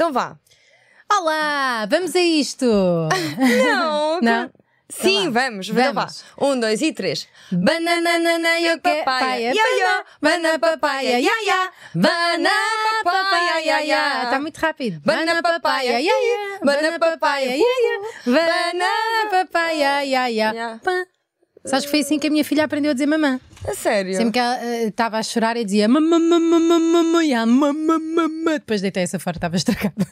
Então vá. Olá, vamos a isto! Não, Não? Sim, Então vá. vamos, então vá. Vamos. Um, dois e três. Banana, eu que- papaya, papaya, ya, ya. Banana, papaya, ya, ya. Banana, papaya, ya, ya. Está muito rápido. Banana, papaya, ya, ya. Banana, papaya, ya, ya. Banana, papaya, ya, ya. Sabes que foi assim que a minha filha aprendeu a dizer mamã. A sério? Sempre que ela eh, estava a chorar e dizia mamã, mamã, mamã, mamã, mamã, mamã. Depois deitei essa fora, estava estragada.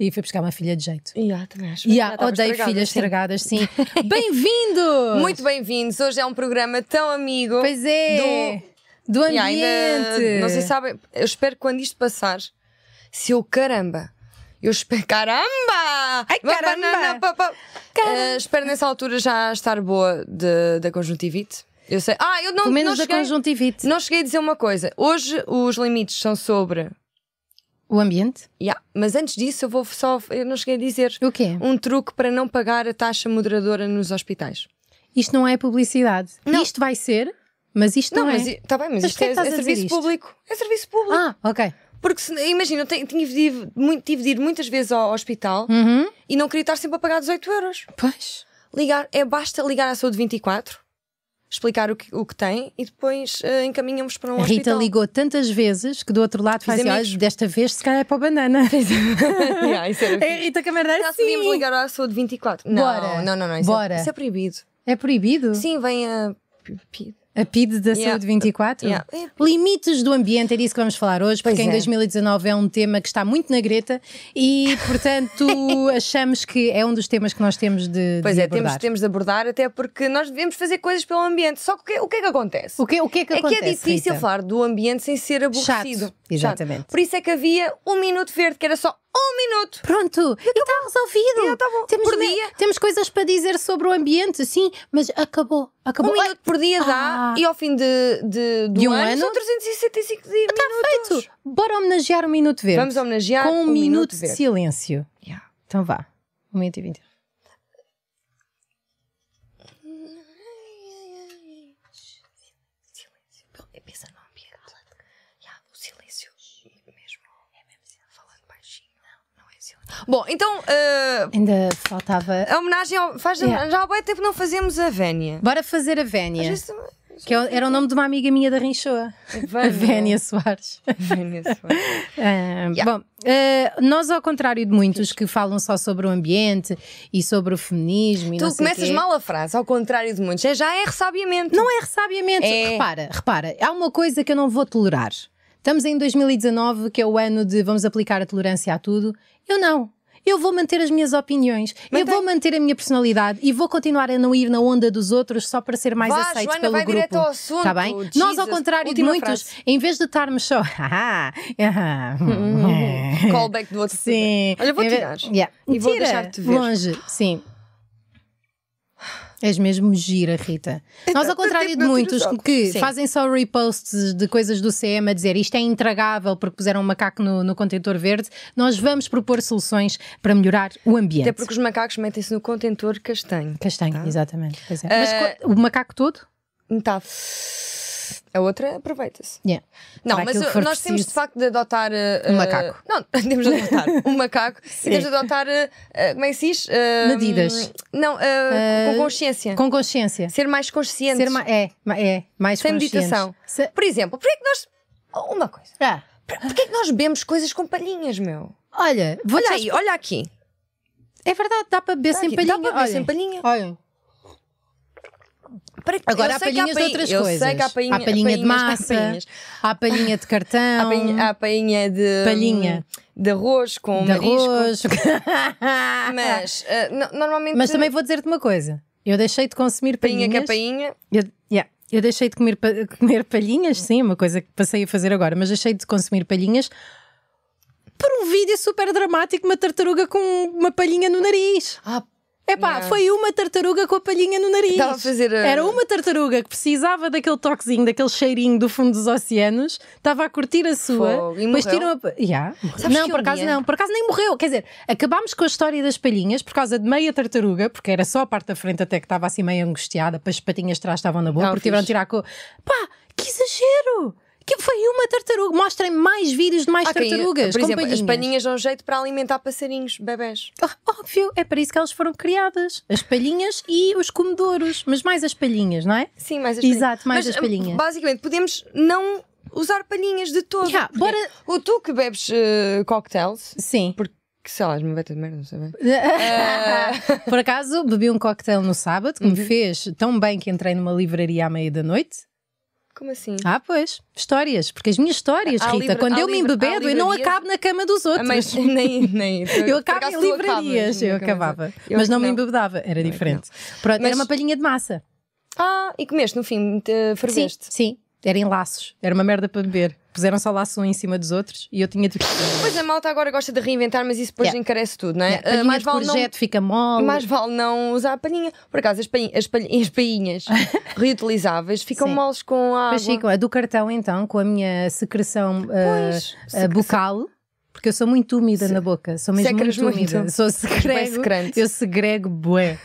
e fui buscar uma filha de jeito. Ya, também acho. E estava odeio filhas sim. estragadas, sim. Bem-vindos! Muito bem-vindos. Hoje é um programa tão amigo. Pois é, do, E ambiente. não sei se sabem, eu espero que quando isto passar, se eu caramba, eu espero, caramba! Ai, caramba! Banana, pa, pa. Eh, espero nessa altura já estar boa de, da conjuntivite. Eu sei. Ah, eu não, Pelo menos não da cheguei, conjuntivite. não cheguei a dizer uma coisa. Hoje os limites são sobre. O ambiente? Yeah, mas antes disso eu vou só. Eu não cheguei a dizer. O quê? Um truque para não pagar a taxa moderadora nos hospitais. Isto não é publicidade. Não. Isto vai ser, mas isto não, Não, é. está bem, mas, Mas isto é, é serviço isto? público. É serviço público. Ah, ok. Porque imagina, eu tenho- tinha de muito, tive de ir muitas vezes ao hospital Uhum. e não queria estar sempre a pagar 18 euros. Pois. Ligar, é basta ligar à saúde 24, explicar o que, o que tem e depois eh, encaminhamos para um Rita hospital. ligou tantas vezes que do outro lado faz assim: olha, desta vez se calhar é para o banana. yeah, isso era É Rita Camarneiro, Já podíamos sim. ligar à saúde 24. Não, Bora. não, não, não. Isso, Bora. É, isso é proibido. É proibido? Sim, vem a. A PID da Yeah. Saúde 24? Yeah. É. Limites do ambiente, é disso que vamos falar hoje, porque Pois em é. 2019 é um tema que está muito na greta e, portanto, achamos que é um dos temas que nós temos de, Pois de é, abordar. temos, temos de abordar, até porque nós devemos fazer coisas pelo ambiente. Só que o que, é que acontece? O que, o que é que é acontece? que é difícil Rita? falar do ambiente sem ser aborrecido. Chato, exatamente. Por isso é que havia um minuto verde, que era só um minuto. Pronto, e está resolvido. Já tá bom. Temos, Por dia. temos coisas para dizer sobre o ambiente, sim, mas acabou. Acabou. Um minuto por dia dá, Ah. e ao fim de, de, De um ano, ano? são 365 dias. minutos. Feito. Bora homenagear o Minuto Verde. Vamos homenagear com um, o minuto, Minuto de silêncio. Yeah. Então vá. Um minuto e vinte. Pensa no ambiente. Já, o silêncio mesmo. É mesmo falando baixinho. Não, não é silêncio. Bom, então, eh, Ainda faltava. a homenagem ao, faz, Yeah. já há bem tempo não fazemos a Vénia. Bora fazer a Vénia. Que é- era o nome de uma amiga minha da Rinchoa. A Vénia Soares. Vénia, for. Ah, Yeah. Bom, ah, nós, ao contrário de muitos que falam só sobre o ambiente e sobre o feminismo e Tu começas mal a frase, ao contrário de muitos. É, já é ressabiamento. Não é ressabiamento. É. Repara, repara, há uma coisa que eu não vou tolerar. Estamos em 2019, que é o ano de vamos aplicar a tolerância a tudo. Eu não. Eu vou manter as minhas opiniões, eu Mantém. vou manter a minha personalidade e vou continuar a não ir na onda dos outros só para ser mais Vá, aceito Joana, pelo vai grupo. direto ao assunto. Tá bem? Nós, ao Jesus. contrário de muitos, frase. em vez de estarmos só. "Ah, ah, Callback do outro. Sim. Olha, vou tirar. Yeah. E vou Tira, deixar-te ver. Longe, sim. És mesmo gira, Rita. Nós, ao contrário de Tipo, tiro muitos que Sim. fazem só reposts de coisas do CM a dizer isto é intragável porque puseram um macaco no, no contentor verde, nós vamos propor soluções para melhorar o ambiente. Até porque os macacos metem-se no contentor castanho. Castanho, Tá. exatamente. É. Mas Eh, co- o macaco todo? Metade. A outra aproveita-se. Yeah. Não, mas nós temos de facto de adotar. uh, Um macaco. Não, temos de adotar um macaco e temos de adotar. uh, como é que se diz? Uh, Medidas. Não, com consciência. Com consciência. Ser mais conscientes. Ser ma- é, é, mais Sem meditação. Se- Por exemplo, porquê é que nós. Oh, Uma coisa. Ah, Porquê é que nós bebemos coisas com palhinhas, meu? olha, vou Olha aí, olha aqui. É verdade, dá para beber Dá sem aqui, palhinha. dá para beber olha. sem palhinha. Olha. Agora há palhinhas de outras eu coisas. sei que há palhinha, há palhinha de massa, há palhinha de cartão, Há palhinha, há palhinha de. Palhinha. De arroz com de marisco. arroz. Mas uh, no- normalmente. Mas também vou dizer-te uma coisa. Eu deixei de consumir Palhinha palhinhas. que é palhinha. Eu, yeah, eu deixei de comer, pa- comer palhinhas, sim, uma coisa que passei a fazer agora, mas deixei de consumir palhinhas por um vídeo super dramático, uma tartaruga com uma palhinha no nariz. Ah, Epá, Yeah. foi uma tartaruga com a palhinha no nariz. Estava a fazer a- Era uma tartaruga que precisava daquele toquezinho, daquele cheirinho do fundo dos oceanos, estava a curtir a sua. Fogo. E depois tiram a. Yeah. Não, por acaso não, por acaso nem morreu. Quer dizer, acabámos com a história das palhinhas por causa de meia tartaruga, porque era só a parte da frente até que estava assim meio angustiada, para as patinhas de trás estavam na boa, Não, porque tiveram de fixe. tirar com. Pá, que exagero! Que foi uma tartaruga. Mostrem mais vídeos de mais quem- tartarugas. Por exemplo, as palhinhas. palhinhas dão jeito para alimentar passarinhos, bebés. Oh, Óbvio, é para isso que elas foram criadas. As palhinhas e os comedouros. Mas mais as palhinhas, não é? Sim, mais as Exato, mais Mas, as palhinhas. Basicamente, podemos não usar palhinhas de todo. Porque bora- O tu que bebes eh, cocktails, Sim. porque sei lá, uma beta de merda, não sei bem. Por acaso, bebi um cocktail no sábado que Uhum. me fez tão bem que entrei numa livraria à meia da noite. Como assim? Ah, pois, histórias. Porque as minhas histórias, Há Rita, livra- quando eu me livra- embebedo, eu não acabo na cama dos Ah, outros. mas nem, nem. Eu acabo em livrarias, acabas, eu não acabava. Eu mas não me não. embebedava, era diferente. Pronto, Mas- era uma palhinha de massa. Ah, e comeste no fim, te Sim, ferveste. sim, era em laços. Era uma merda para beber. Puseram só laço um em cima dos outros e eu tinha de. Pois a malta agora gosta de reinventar, mas isso depois Yeah. encarece tudo, não é? Yeah, Ah, palhinha mais, vale não, courgette fica mole. mais vale não usar a palhinha. Por acaso, as, palhinhas, as, as painhas reutilizáveis ficam Sim. moles com a água. Pois. A do cartão, então, com a minha secreção ah, Pois, ah, bucal. Porque eu sou muito úmida na boca, sou mesmo muito muito. úmida. Sou segrego, eu segrego bué.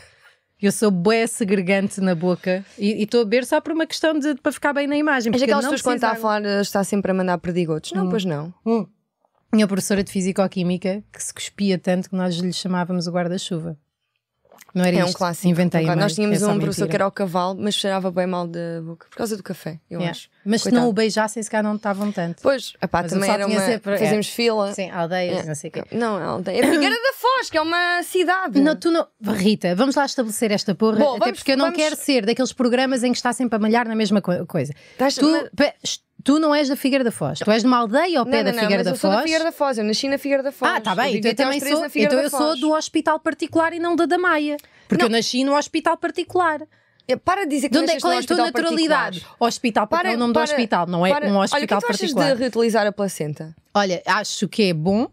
Eu sou bué segregante na boca e estou a beber só por uma questão de para ficar bem na imagem. Mas aquelas pessoas quando está a falar está sempre a mandar perdigotos. Não, pois não. Hum. Minha professora de Fisicoquímica que se cuspia tanto que nós lhe chamávamos o guarda-chuva. Não era É um isto? clássico. Inventei. É? Nós tínhamos É um professor mentira. que era o cavalo, mas cheirava bem mal da boca. Por causa do café, eu Yeah. acho. Mas se Coitado. não o beijassem, se calhar não estavam tanto. Pois, epá, Mas também era uma. sempre- é. Fazemos fila. Sim, aldeias, É. não sei o quê. Não, é aldeia. É Figueira da Foz, que é uma cidade. Não, tu não... Rita, vamos lá estabelecer esta porra, Bom, até vamos- porque eu não vamos- quero ser daqueles programas em que está sempre a malhar na mesma co- coisa. Estás- Tu, mas- tu não és da Figueira da Foz, tu és de uma aldeia ao pé não, da não, Figueira mas da eu sou da Foz. Figueira da Foz, eu nasci na Figueira da Foz. Ah, tá bem, então eu também 13 sou, então da eu sou Foz. do hospital particular e não da da Maia. Porque Não. eu nasci no hospital particular. É, Para de dizer que De onde é, qual é a tua naturalidade? particular. Hospital particular é o nome do hospital, não é para- um Olha, o hospital é que tu achas particular. de reutilizar a placenta? Olha, acho que é bom.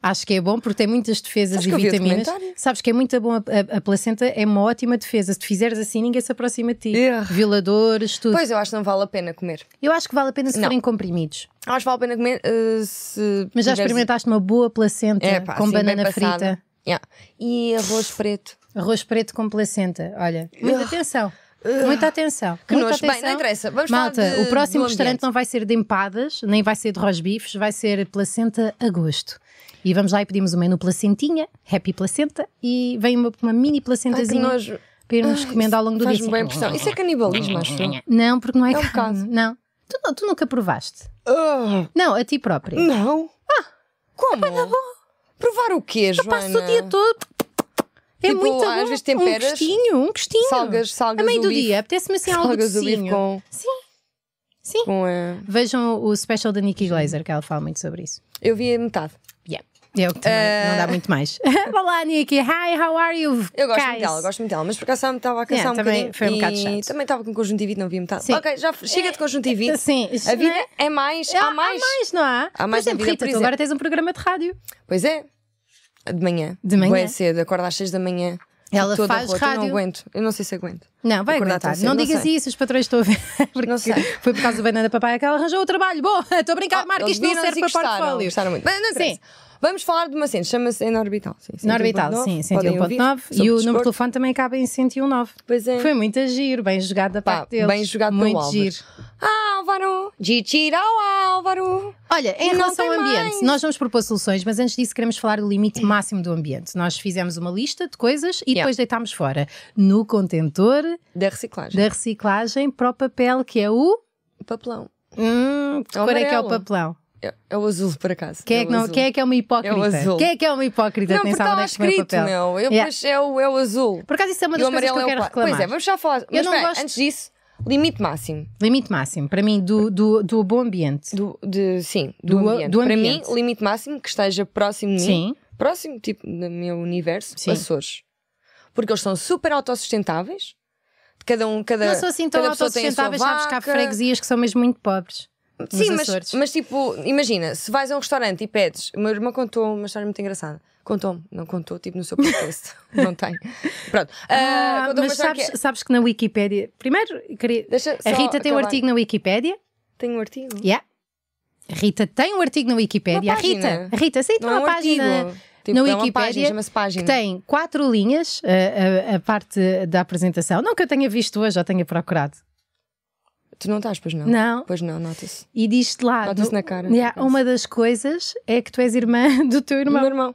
Acho que é bom porque tem muitas defesas e vitaminas. Sabes que é muito bom. A, a- a placenta é uma ótima defesa. Se te fizeres assim, ninguém se aproxima de ti. Yeah. Violadores, tudo. Pois, eu acho que não vale a pena comer. Eu acho que vale a pena se Não. forem comprimidos. Acho que vale a pena comer eh, se. Mas já experimentaste uma boa placenta É, pá, com assim, banana frita, Yeah. E arroz preto. arroz preto com placenta. Olha, muita Ugh. atenção. Muita atenção. Que muita nojo. Bem, atenção. não interessa. Vamos Malta, de, o próximo restaurante não vai ser de empadas, nem vai ser de rosbifes, vai ser placenta a gosto. E vamos lá e pedimos o menu placentinha, happy placenta, e vem uma, uma mini Ai, que placentazinha nojo. para irmos comendo ao longo do dia. Bem impressão. Isso é canibalismo, acho eu. Não, porque não é, É um carne. Não. Tu, tu nunca provaste? Ah, Não, a ti própria. não. Ah, como? Provar o quê, Joana? Passo o dia todo. É Tipo, muito às bom. vezes temperas, Um gostinho, um gostinho. salgas- salgas A meio do bife. dia, apetece-me assim algo Salgas o bife com, Sim. Sim. com a... Vejam o special da Nikki Glazer, que ela fala muito sobre isso. Eu vi a metade. Eu que também, não dá muito mais. Olá, Nikki. Hi, how are you? Eu gosto Guys? muito dela, gosto muito dela, mas por acaso me estava a cansar Yeah, um também bocadinho. foi um bocado e chato. Também estava com conjuntivite, não vi metade. Sim. Ok, já chega de conjuntivite. Sim. A vida é? é mais, Ah, há mais. não há? Há mais por exemplo, vida, Rita, por tu exemplo. agora tens um programa de rádio. Pois é. De manhã. De manhã? Bué cedo, acorda às 6 da manhã. Ela toda faz rota, Eu rádio. não aguento. Eu não sei se aguento. Não, vai Acordar aguentar. cedo, Não não digas sei. isso, os patrões estão a ver. Porque Não sei. Foi por causa do banana papai que ela arranjou o trabalho. Bom, estou a brincar, Ah, marca eles isto não serve para portfólio. Gostaram muito. Mas não interessa. Sim. Vamos falar de uma cena, chama-se em Orbital. Sim, Na orbital, 101.9, sim, podem ouvir, 101.9 sobre e o número de telefone também acaba em 101.9. Pois é. Foi muito giro, bem jogado da Pá, parte deles. bem jogado Muito Álvaro. giro. Álvaro! Gitira ao Álvaro! Olha, em relação ao ambiente, mais. nós vamos propor soluções, mas antes disso queremos falar do limite máximo do ambiente. Nós fizemos uma lista de coisas e Yeah. depois deitámos fora no contentor Da reciclagem. da reciclagem para o papel, que é o. Papelão. Hum, que É cor é que é o papelão? É, é o azul, por acaso. Quem é, o que não, azul. quem é que é uma hipócrita? É o azul. Quem é que é uma hipócrita? Não, porque está lá é escrito, meu. Eu, Yeah. é, o, é o azul. Por acaso, isso é uma das coisas que eu é quero reclamar. Pois é, vamos já falar. Mas não espera, gosto- antes disso, limite máximo. Limite máximo, para mim, do, do, do bom ambiente. Do, de, sim, do, Do- ambiente. do Para mim, ambiente. limite máximo que esteja próximo de mim. Sim. Próximo, tipo, do meu universo, Sim. Açores. Porque eles são super autossustentáveis. Cada um, cada, Não sou assim tão autossustentáveis, sabes que há freguesias que são mesmo muito pobres. Sim, mas, Açores. mas tipo, imagina, se vais a um restaurante e pedes, o meu irmão contou uma história muito engraçada. Contou-me, não contou, tipo no seu podcast. não tem. Pronto. Ah, Ah, mas sabes, que é- sabes que na Wikipédia. Primeiro, queria... Deixa a Rita tem um artigo na Wikipédia. Tem um artigo. Yeah. A Rita tem um artigo na Wikipédia. A Rita, a Rita, sim, tem é uma um página artigo. Tipo, na é Wikipédia página, chama-se página. que tem quatro linhas, a, a- a parte da apresentação. Não que eu tenha visto hoje ou tenha procurado. Tu não estás, pois não? Não. Pois não, nota-se. E diz-te lá. Nota-se no- na cara, Yeah, uma das coisas é que tu és irmã do teu irmão. meu irmão.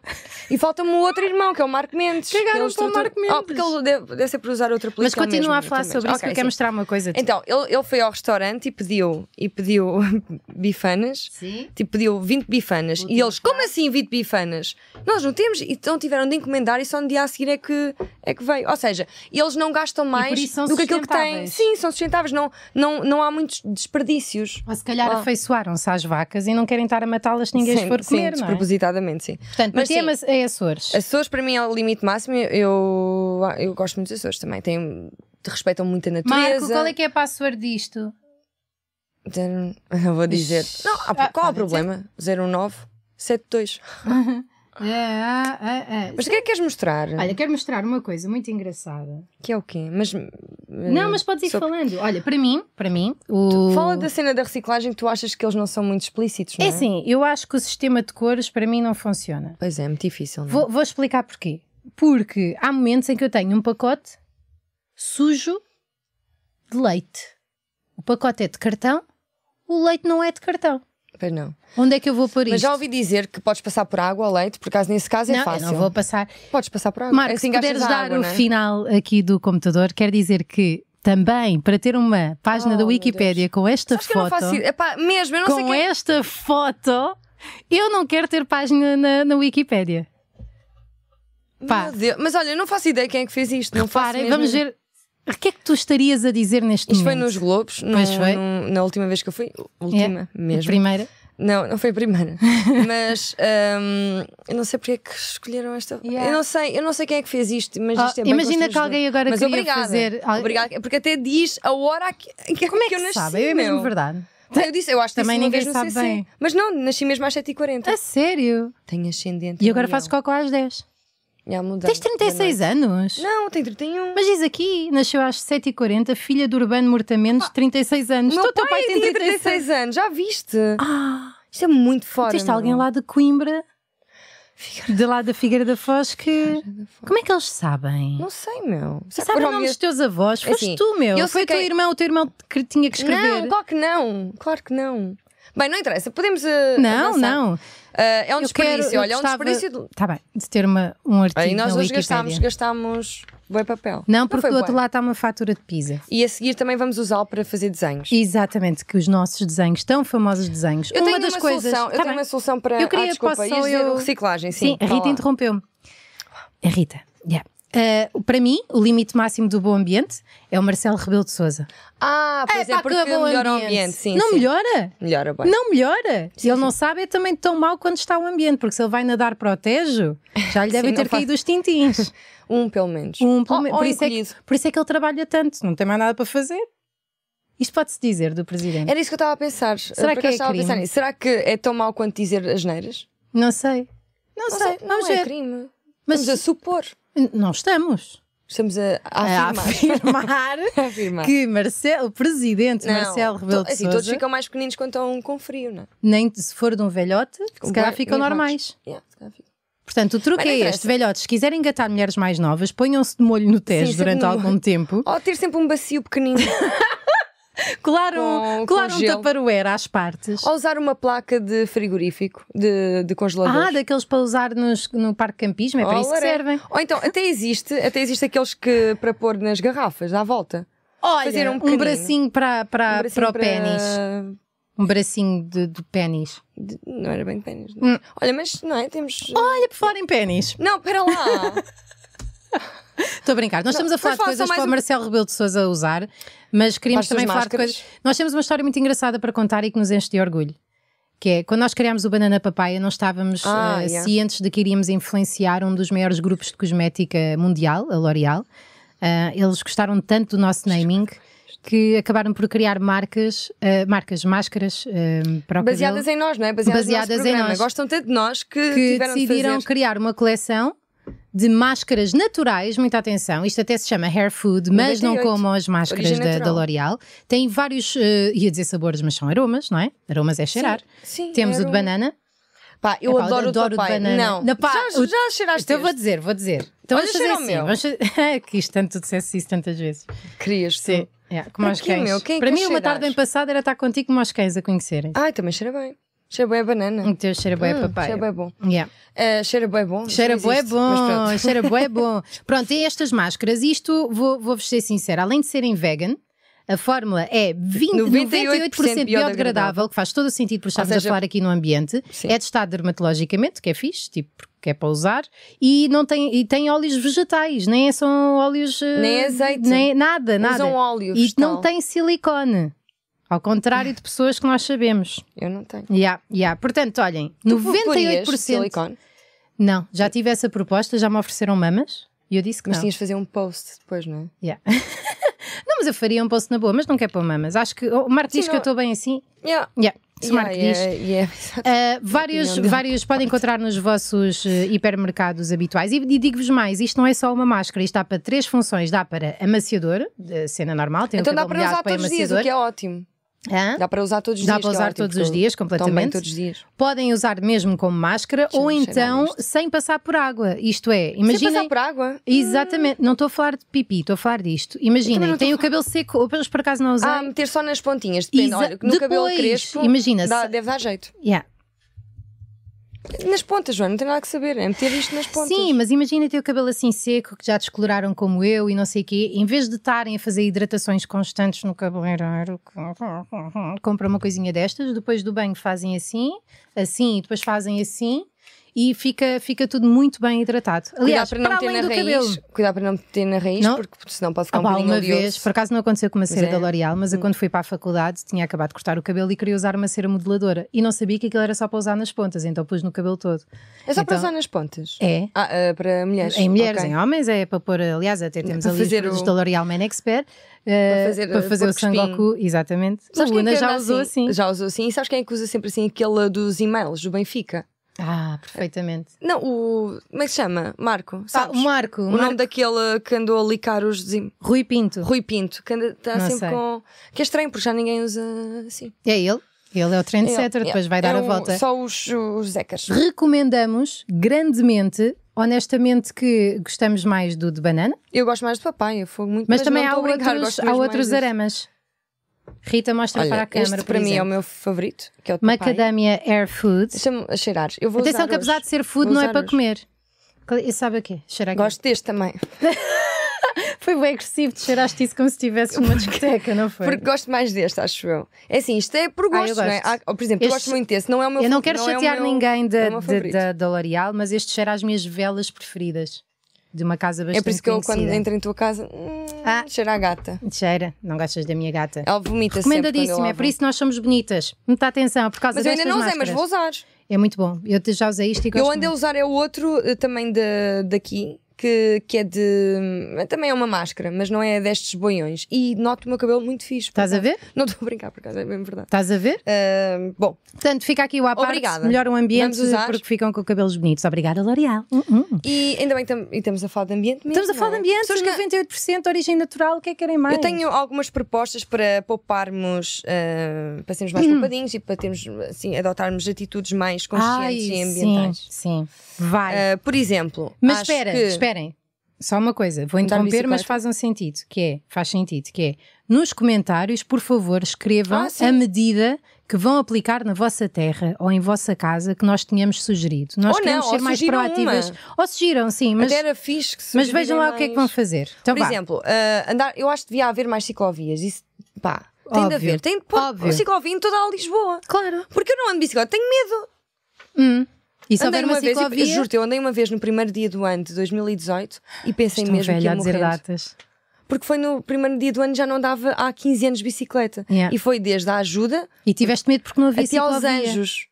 E falta-me o outro irmão, que é o Marco Mendes. Cagaram Ele para o Marco Mendes. Oh, porque ele deve, deve ser por usar outro apelido. Mas continua a falar sobre isso, que eu quero mostrar uma coisa. Então, ele, ele foi ao restaurante e pediu, e pediu bifanas. Sim. Tipo, pediu 20 bifanas. E eles, como assim 20 bifanas? Nós não temos. Então tiveram de encomendar e só no dia a seguir é que, é que veio. Ou seja, eles não gastam mais do que aquilo que têm. Sim, são sustentáveis. Não, não, não há muitos desperdícios. Ou se calhar Ah. afeiçoaram-se às vacas e não querem estar a matá-las se ninguém sim, as for sim, comer, não é? despropositadamente, sim. Portanto, Mas ti é sim. é Açores. Açores para mim é o limite máximo. Eu, eu gosto muito dos Açores também. Tem, respeitam muito a natureza. Marco, qual é que é a password disto? Eu vou dizer. Não, há- Ah, qual é o pode problema? 0972. É, é, é. Mas o que é que queres mostrar? Olha, quero mostrar uma coisa muito engraçada. Que é o quê? Mas. Não, mas podes ir Sobre- falando. Olha, para mim, para mim, o... Fala da cena da reciclagem que tu achas que eles não são muito explícitos, não É é? assim, eu acho que o sistema de cores para mim não funciona. Pois é, é muito difícil, não é? Vou, vou explicar porquê. Porque há momentos em que eu tenho um pacote sujo de leite. O pacote é de cartão, o leite não é de cartão. Pois não. Onde é que eu vou pôr Mas isto? já ouvi dizer que podes passar por água ou leite, por acaso nesse caso é não, fácil. não vou passar. Podes passar por água. Marco, assim se puderes a dar água, o é? final aqui do computador, quer dizer que também, para ter uma página Oh, da Wikipédia com esta Sabes que eu não foto, faço. Epá, mesmo, eu não sei com quem é. esta foto, eu não quero ter página na, na Wikipédia. Pá. Mas olha, eu não faço ideia quem é que fez isto. Não Reparem, vamos ver. O que é que tu estarias a dizer neste Isto foi momento? nos Globos, no- Pois foi. no- na última vez que eu fui. Última É, mesmo. Primeira. Não, não foi a primeira. Mas hum, eu não sei porque é que escolheram esta. Yeah. Eu não sei, eu não sei quem é que fez isto, mas Oh, isto é imagina que alguém agora mas queria obrigada. fazer- Obrigada, porque até diz a hora que, que, Como é que, eu nasci. sabe? É mesmo verdade. Eu disse, eu acho que Também ninguém sabe bem. Mas não, nasci mesmo às 7h40. A sério? Tenho ascendente. E agora Leão. cocó às 10. Mudei Tens 36 da noite. anos? Não, tenho 31. Mas diz aqui, nasceu às 7h40, filha de Urbano Mortamentos, 36 anos. meu teu pai, pai tem 36, 36 anos, já viste? Ah, Isto é muito fora. tens alguém lá de Coimbra, de lá da Figueira da Foz, que. Como é que eles sabem? Não sei, meu. Sabe Sabem o nome onde- dos teus avós? Foste assim, tu, meu. eu Foi o teu irmão, o teu irmão que tinha que escrever. Não, claro que não. Claro que não. Bem, não interessa. Podemos. uh, não, avançar. não. Uh, é um Eu quero- desperdício. eu Olha, é um desperdício. de- Tá bem, de ter uma, um artigo Aí nós hoje gastámos, gastámos bué papel. Não, porque foi do outro bué. lado está uma fatura de pizza. E a seguir também vamos usá-lo para fazer desenhos. Exatamente, que os nossos desenhos, tão famosos desenhos. Eu uma tenho das uma coisas. solução. Eu Tá tenho bem. uma solução para. Eu queria- ah, desculpa, posso só eu- reciclagem, sim. Sim, a Rita interrompeu-me. A Rita, yeah. Uh, para mim, o limite máximo do bom ambiente é o Marcelo Rebelo de Souza. Ah, pois é, pá, porque que bom melhora o ambiente. Sim, não sim. melhora? Melhora bem. Não melhora. Se ele não sabe, é também tão mau quando está o ambiente, porque se ele vai nadar para o Tejo, já lhe devem Sim, ter não faz- caído os tintins. Um pelo menos. Um, pelo Ou- me- ou por, isso é que, por isso é que ele trabalha tanto, não tem mais nada para fazer. Isto pode-se dizer do presidente? Era isso que eu estava a pensar. Será Por que é a crime? pensar nisso. Será que é tão mau quanto dizer as neiras? Não sei. Não, Não, sei. sei, Vamos não é ver. crime. Mas- Estamos a supor. Não estamos Estamos a, a afirmar. A afirmar. que Marcelo, o presidente Não, Marcelo Rebelo to- de assim, todos Sousa, ficam mais pequeninos quando estão com frio, não é? nem se for de um velhote, se calhar ficam normais. Yeah, se calhar ficam. Portanto, o truque é este, velhotes, se quiserem engatar mulheres mais novas, ponham-se de molho no Sim, durante algum tempo, Ou ter sempre um bacio pequenino. colar Com- um, com colar um gelo. taparoeira às partes. Ou usar uma placa de frigorífico, de, de congelador. Ah, daqueles para usar nos- no parque campismo, é para isso que servem. Ou então, até existe, até existe aqueles que para pôr nas garrafas à volta. Olha, Fazer um um, bracinho para, para, Um bracinho para o pênis. Um bracinho de, de pênis. de- Não era bem de pênis. Hum. Olha, mas não é? Temos. Olha, por falar em pênis. Não, espera lá. Estou a brincar. Nós estamos a falar de coisas para o um- Marcelo Rebelo de Souza usar, mas queríamos também falar de coisas. Nós temos uma história muito engraçada para contar e que nos enche de orgulho. Que é, quando nós criámos o Banana Papaya, não estávamos Ah, eh, yeah. cientes de que iríamos influenciar um dos maiores grupos de cosmética mundial, a L'Oréal. Ah, eles gostaram tanto do nosso naming que acabaram por criar marcas, ah, marcas, máscaras ah, para o Baseadas cabelo, em nós, não é? Baseadas, Baseadas em nós. Gostam tanto de nós que, que de decidiram fazer. criar uma coleção de máscaras naturais, muita atenção, isto até se chama hair food, mas não 98. como as máscaras da, da. L'Oréal. Tem vários, eh, ia dizer sabores, mas são aromas, não é? Aromas é cheirar. Sim, Temos o era de banana. Pá, eu Epá, adoro, o adoro pai. banana. Não, Na pá, já, o- já cheiraste Então vou dizer, vou dizer. Então Olha, vamos fazer assim. meu. Vamos fazer... que isto tanto tu disseste isso tantas vezes. Querias. Sim. Yeah, como aos cães. meu? É Para mim, uma tarde bem passada era estar contigo como aos cães a conhecerem. Ai, também cheira bem. Cheira bem a banana. O teu cheira bué Hum, papai. Cheira bem bom. Yeah. Eh, cheira bem bom. Cheira mas bom, cheira bué bom. Pronto, e estas máscaras, isto vou- vou-vos ser sincera, além de serem vegan, a fórmula é 20, 98%, 98% biodegradável, que faz todo o sentido por estarmos seja- a falar aqui no ambiente. Sim. É testado dermatologicamente, que é fixe, tipo, que é para usar, e não tem, e tem óleos vegetais, nem são óleos. eh, Nem azeite. Nem, nada, nada. Usam óleo e não tem silicone. Ao contrário de pessoas que nós sabemos. Eu não tenho. Yeah, yeah. Portanto, olhem, Tu 98%. porias silicone, Não, já tive essa proposta, já me ofereceram mamas e eu disse que mas não. tinhas de fazer um post depois, não é? Yeah. não, mas eu faria um post na boa, mas não quer pôr mamas. Acho que o Marco Sim, diz que não- eu estou bem assim. Yeah. Yeah. O Yeah, diz. yeah, yeah. Uh, vários, vários podem encontrar nos vossos uh, hipermercados habituais. E, e digo-vos mais: isto não é só uma máscara, isto dá para três funções: dá para amaciador, de cena normal, tem Então um dá para usar todos os dias, o que é ótimo. Hã? Dá para usar todos os Dá dias. para que é usar ótimo, todos os dias, completamente. todos os dias. Podem usar mesmo como máscara ou Deixa-me cheirar então sem passar por água. Isto é, Sem imaginem. passar por água? Exatamente, não estou a falar de pipi, estou a falar disto. Imaginem, tem estou o cabelo seco, ou por acaso não usei. Ah, meter só nas pontinhas. Depende. Exa- Olha, no cabelo depois, crespo. imagina, dá- se- deve dar jeito. Yeah. Nas pontas, Joana, não tem nada que saber. É meter isto nas pontas. Sim, mas imagina ter o cabelo assim seco, que já descoloraram como eu e não sei o quê, em vez de estarem a fazer hidratações constantes no cabeleireiro, compra uma coisinha destas, depois do banho fazem assim, assim, e depois fazem assim. E fica, fica tudo muito bem hidratado. Aliás, Cuidado para não para meter na raiz. cabelo. Cuidado para não meter na raiz, Não? porque senão pode ficar Ah, um pá, bocadinho uma vez, por acaso não aconteceu com uma cera é. da L'Oreal, mas eu quando fui para a faculdade tinha acabado de cortar o cabelo e queria usar uma cera modeladora e não sabia que aquilo era só para usar nas pontas, então pus no cabelo todo. É só para Então- usar nas pontas? É. Ah, ah, para mulheres. Em mulheres, Ok. em homens, é para pôr, aliás, até temos Para ali os fazer produtos o- da L'Oreal Man Expert eh, fazer, para eh, fazer o. Sangoku, exatamente. Sabes a quem é já usou assim. Já usou assim. E sabes quem é que usa sempre assim aquele dos e-mails do Benfica? Ah, perfeitamente. Não, o. Como é que se chama? Marco. Ah, Sabes? o Marco, o Marco nome daquele que andou a licar os. Rui Pinto. Rui Pinto, que anda, está sempre sei. com. Que é estranho, porque já ninguém usa assim. É ele. Ele é o trendsetter, É, depois é, vai dar é a volta. Só os, os Zecas. Recomendamos grandemente, honestamente, que gostamos mais do de banana, Eu gosto mais de papaya, foi muito mas, mas também há outros, há outros aramas. Rita mostra Olha, para a câmara, este para mim é o meu favorito, que é o. Macadamia Air Food. Deixa-me cheirar. Eu vou Atenção que apesar hoje. de ser food, Vou não é para hoje. comer. E sabe a quê? Cheira. Gosto deste também. Foi bem agressivo, cheiraste isso como se estivesse numa discoteca, não foi? Porque gosto mais deste, acho eu. É assim, isto é por Ah, gosto, não é? Há- por exemplo, eu Este- gosto muito desse. Não é o meu Eu não quero é o chatear meu- ninguém da, é o da, da L'Oreal, mas este cheira às minhas velas preferidas. De uma casa bastante É por isso que eu, quando conhecida. entro em tua casa, hum, Ah. cheira a gata. Cheira, não gostas da minha gata. Ela vomita quando eu Recomendadíssimo, é por isso que nós somos bonitas. Muita atenção, por causa Mas eu ainda não usei, mas máscaras. vou usar. É muito bom. Eu já usei isto e Eu gosto ando a muito. usar é o outro eh, também da daqui, que, que é de. Também é uma máscara, mas não é destes boiões. E noto o meu cabelo muito fixe. Estás a ver? Não estou a brincar, por acaso, é bem verdade. Estás a ver? Ah, bom, Portanto, fica aqui o à parte, Obrigada. melhora o ambiente porque ficam com cabelos bonitos. Obrigada, L'Oreal. Hum, hum. e ainda bem que tam- estamos a falar de ambiente mesmo. Estamos a falar de é? ambiente, Pessoas que- 98% origem natural, o que é que querem mais? Eu tenho algumas propostas para pouparmos, para sermos mais Hum. poupadinhos e para termos, assim, adotarmos atitudes mais conscientes Ai, e sim, ambientais. sim, vai. Ah, por exemplo, Mas espera, que... esperem. Só uma coisa, vou de interromper, mas faz um sentido, que é, faz sentido, que é, nos comentários, por favor, escrevam Ah, a medida que vão aplicar na vossa terra ou em vossa casa que nós tínhamos sugerido. Nós Ou queremos não, ser mais proativas. uma. Ou sugiram, sim, mas, Até era fixe que se mas vejam lá sugerirem o que é que mais. vão fazer. Então, Por vá. exemplo, ah, andar, eu acho que devia haver mais ciclovias. Isso, pá, tem de Óbvio. haver. Tem de pôr Óbvio. ciclovia em toda a Lisboa. Claro. Porque eu não ando de bicicleta, tenho medo. Hum. E se andei uma uma vez, eu- ciclovia, eu juro-te, eu andei uma vez no primeiro dia do ano de 2018 e pensei Estou mesmo que velha ia a dizer morrer. datas. Porque foi no primeiro dia do ano já não dava há 15 anos bicicleta. Yeah. E foi desde a ajuda E tiveste medo porque não havia até aos ciclovia. anjos.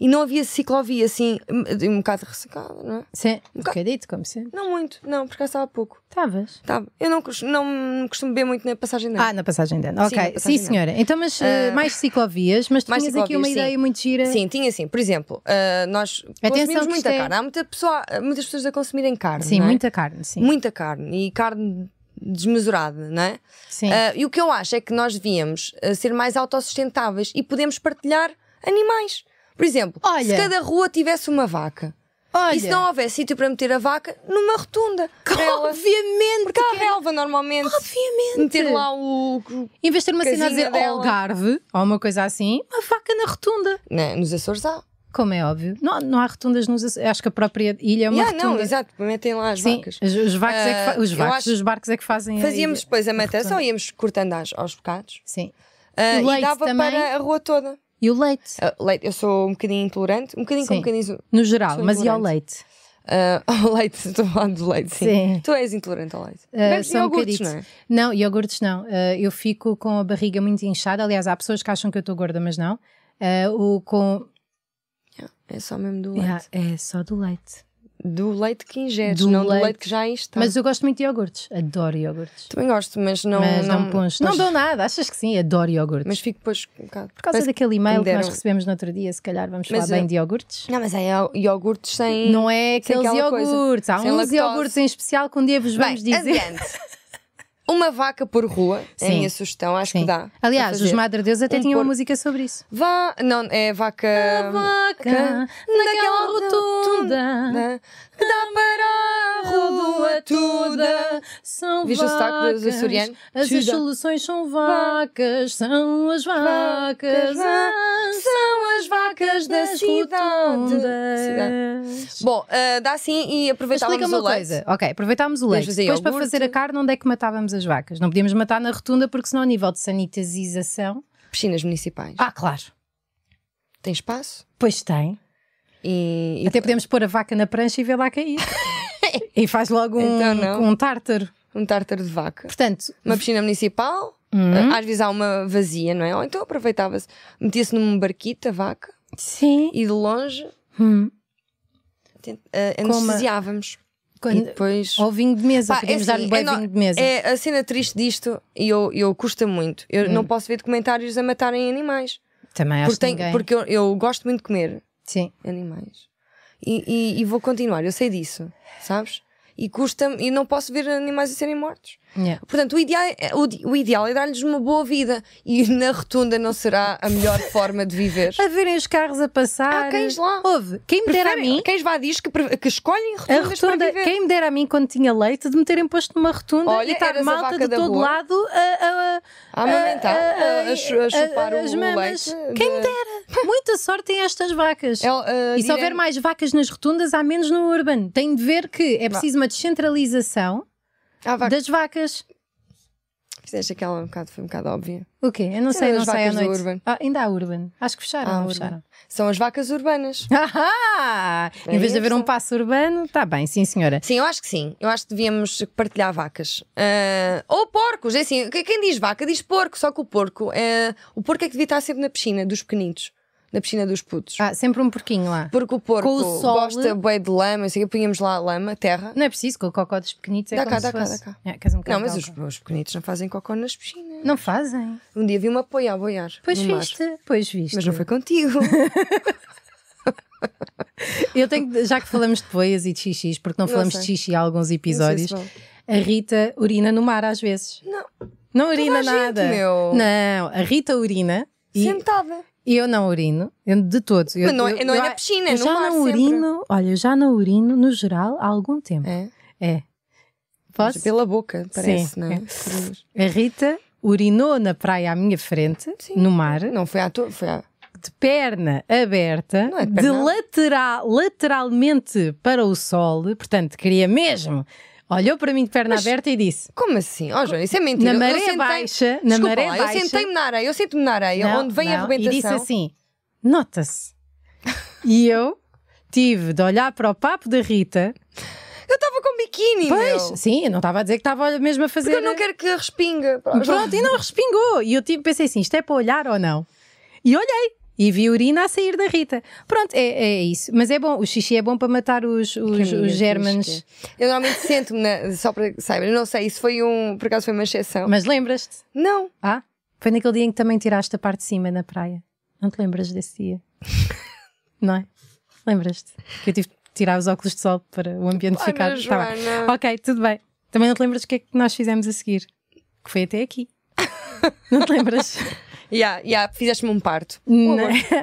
E não havia ciclovia assim, um, bocado ressecada, não é? Sim, um bocadito, como sempre. Não muito, não, porque estava pouco. Estavas. Tava. Eu não, não costumo beber muito na passagem de ano. Ah, na passagem de ano. Sim, Ok, sim, passagem ano. senhora. Então, mas Ah, mais ciclovias, mas tu mais tinhas aqui uma sim. ideia muito gira. Sim, tinha assim, por exemplo, ah, nós consumimos que muita é- carne. Há muita pessoa, muitas pessoas a consumirem carne. Sim, é? muita carne, sim. Muita carne e carne desmesurada, não é? Sim. Ah, e o que eu acho é que nós devíamos ser mais autossustentáveis e podemos partilhar animais. Por exemplo, Olha. se cada rua tivesse uma vaca, Olha. E se não houver sítio para meter a vaca, numa rotunda. ela- Obviamente. Porque há é- relva normalmente. Obviamente. Meter lá o. Em vez de ter uma cena a casinha dizer dela. Algarve ou uma coisa assim, uma vaca na rotunda. Não, nos Açores há. Como é óbvio. Não, não há rotundas nos Açores. Acho que a própria ilha é uma Yeah, não, rotunda. exato, metem lá as Sim, vacas. os, os vacos é que Ah, os vacos, acho- os barcos é que fazem a Fazíamos depois a matação, íamos cortando as- aos bocados. Sim. O e dava também? para a rua toda. E o leite, Ah, leite, eu sou um bocadinho intolerante, um bocadinho Sim. com um bocadinho. no geral, mas e ao leite? Ah, ao leite, estou falar do leite, sim. Sim. Tu és intolerante ao leite. Uh, Bebes um iogurtes, bocadito. não é? Não, iogurtes não. Uh, eu fico com a barriga muito inchada. Aliás, há pessoas que acham que eu estou gorda, mas não. Uh, o com... É só mesmo do leite. Yeah, é só do leite. Do leite que ingeres, Do não do leite. leite que já está. Mas eu gosto muito de iogurtes. Adoro iogurtes. Também gosto, mas não. mas não, não, depois- Não dou nada. Achas que sim? Adoro iogurtes. Mas fico depois um bocado. Por causa daquele e-mail me que nós recebemos no outro dia, se calhar vamos Mas falar bem eu- de iogurtes. Não, mas há iogurtes sem. Não é aqueles aquela coisa. iogurtes. Há Sem uns lactose. iogurtes em especial que um dia vos vamos Bem, dizer. adiante. Uma vaca por rua é a Sim. minha sugestão, acho Sim. que dá. Aliás, os. Madre Deus até Um tinham uma porco. música sobre isso. Vá. Não, é vaca. vaca naquela rotunda? Que dá para a rua toda. São Viste o sotaque do vacas. As Tuda. soluções são vacas, são as vacas, Vacas, ah, São as vacas da das cidade. Bom, ah, dá sim e aproveitávamos Explica o leite. coisa. Ok, aproveitámos o leite. Depois, para fazer a carne, onde é que matávamos as vacas? Não podíamos matar na rotunda, porque senão, a nível de sanitização. Piscinas municipais. Ah, claro. Tem espaço. Pois tem. E, e Até podemos pôr a vaca na prancha e vê lá cair. e faz logo um, Então um tártaro. um tártaro de vaca. Portanto, Uma piscina municipal. Hum. Às vezes há uma vazia, não é? Ou então aproveitava-se, metia-se num barquito a vaca sim. e de longe Hum. Como- anestesiávamos. E Quando, depois. Ou vinho de mesa, Pá, podemos é dar-lhe assim, bem é no- vinho de mesa. É a cena triste disto e eu, eu custa muito. Eu Hum. não posso ver documentários a matarem animais. Também acho Porque, tem- porque eu, eu gosto muito de comer Sim. animais. E, e- e vou continuar, eu sei disso, sabes? E custa-me, e não posso ver animais a serem mortos. Yeah. Portanto, o ideal, é- o, o ideal é dar-lhes uma boa vida. E na rotunda não será a melhor forma de viver. A verem os carros a passar. Há cães lá. Houve. Quem me dera a mim. Cães vadios que, pre- que escolhem A rotundas rotunda, para viver. quem me dera a mim quando tinha leite de me terem posto numa rotunda Olha, e estar eras a malta de todo lado a, a, A amamentar, a- a a chupar as o mamas. leite Quem me dera. Muita sorte tem estas vacas. El- ah, E se houver mais vacas nas rotundas, há menos no urban. Tem de ver que é preciso uma descentralização Ah, vaca. das vacas. Fizeste aquela um bocado, foi um bocado óbvia. O quê? Eu não sei, não sei à noite. Ah, ainda há urban. Acho que fecharam, Ah, fecharam. São as vacas urbanas. Ah, em É vez de haver um isso. passo urbano, está bem, sim senhora. Sim, eu acho que sim. Eu acho que devíamos partilhar vacas. Ah, ou porcos. É assim, que- quem diz vaca diz porco, só que o porco é. O porco é que devia estar sempre na piscina dos pequenitos. Na piscina dos putos. Ah, sempre um porquinho lá. Porque o porco o sol- gosta bué de lama, assim, punhamos lá lama, terra. Não é preciso, com o cocó dos pequenitos é Dá cá, dá cá, dá cá. É, um Não, mas os, os pequenitos não fazem cocô nas piscinas. Não fazem. Um dia vi uma poia a boiar. Pois no mar. viste, pois viste. Mas não foi contigo. Eu tenho, que- já que falamos de poias e de xixis, porque não falamos sei. de xixi há alguns episódios, a Rita urina no mar às vezes. Não. Não urina gente, nada. meu. Não, a Rita urina e Sentada. eu não urino, eu de todos. Eu, Mas não é- eu- não é na piscina, é eu no já mar não sempre. urino, olha, eu já não urino no geral há algum tempo. É. É. Mas Posso? Pela boca, parece, Sim, não é. é? A Rita urinou na praia à minha frente, Sim. no mar, Não foi à toa, foi à. de perna aberta, é de de perna. lateral, lateralmente para o sol, portanto, queria mesmo. Olhou para mim de perna Mas- aberta e disse: Como assim? Oh, Joana, isso é mentira. Na maré sentei- baixa, na Desculpa maré lá, baixa. Eu sentei-me na areia, eu sento-me na areia, Não, onde vem a não, arrebentação. E disse assim: nota-se. e eu tive de olhar para o papo da Rita. Eu estava com biquíni, Pois, meu. sim, eu não estava a dizer que estava mesmo a fazer. Porque eu não quero que respinga. Pronto, e não respingou. E eu tipo, pensei assim: isto é para olhar ou não? E olhei. E vi urina a sair da Rita. Pronto, é, é isso. Mas é bom, o xixi é bom para matar os, os, os tu germes. é. Eu normalmente sento-me, só para que saibam, não sei, isso foi um, por acaso foi uma exceção. Mas lembras-te? Não, Ah? Foi naquele dia em que também tiraste a parte de cima na praia. Não te lembras desse dia? não é? Lembras-te? Eu tive de tirar os óculos de sol para o ambiente ficar. Tá bem. Ok, tudo bem. Também não te lembras do que é que nós fizemos a seguir? Que foi até aqui. não te lembras? Yeah, yeah, fizeste-me um parto. Não.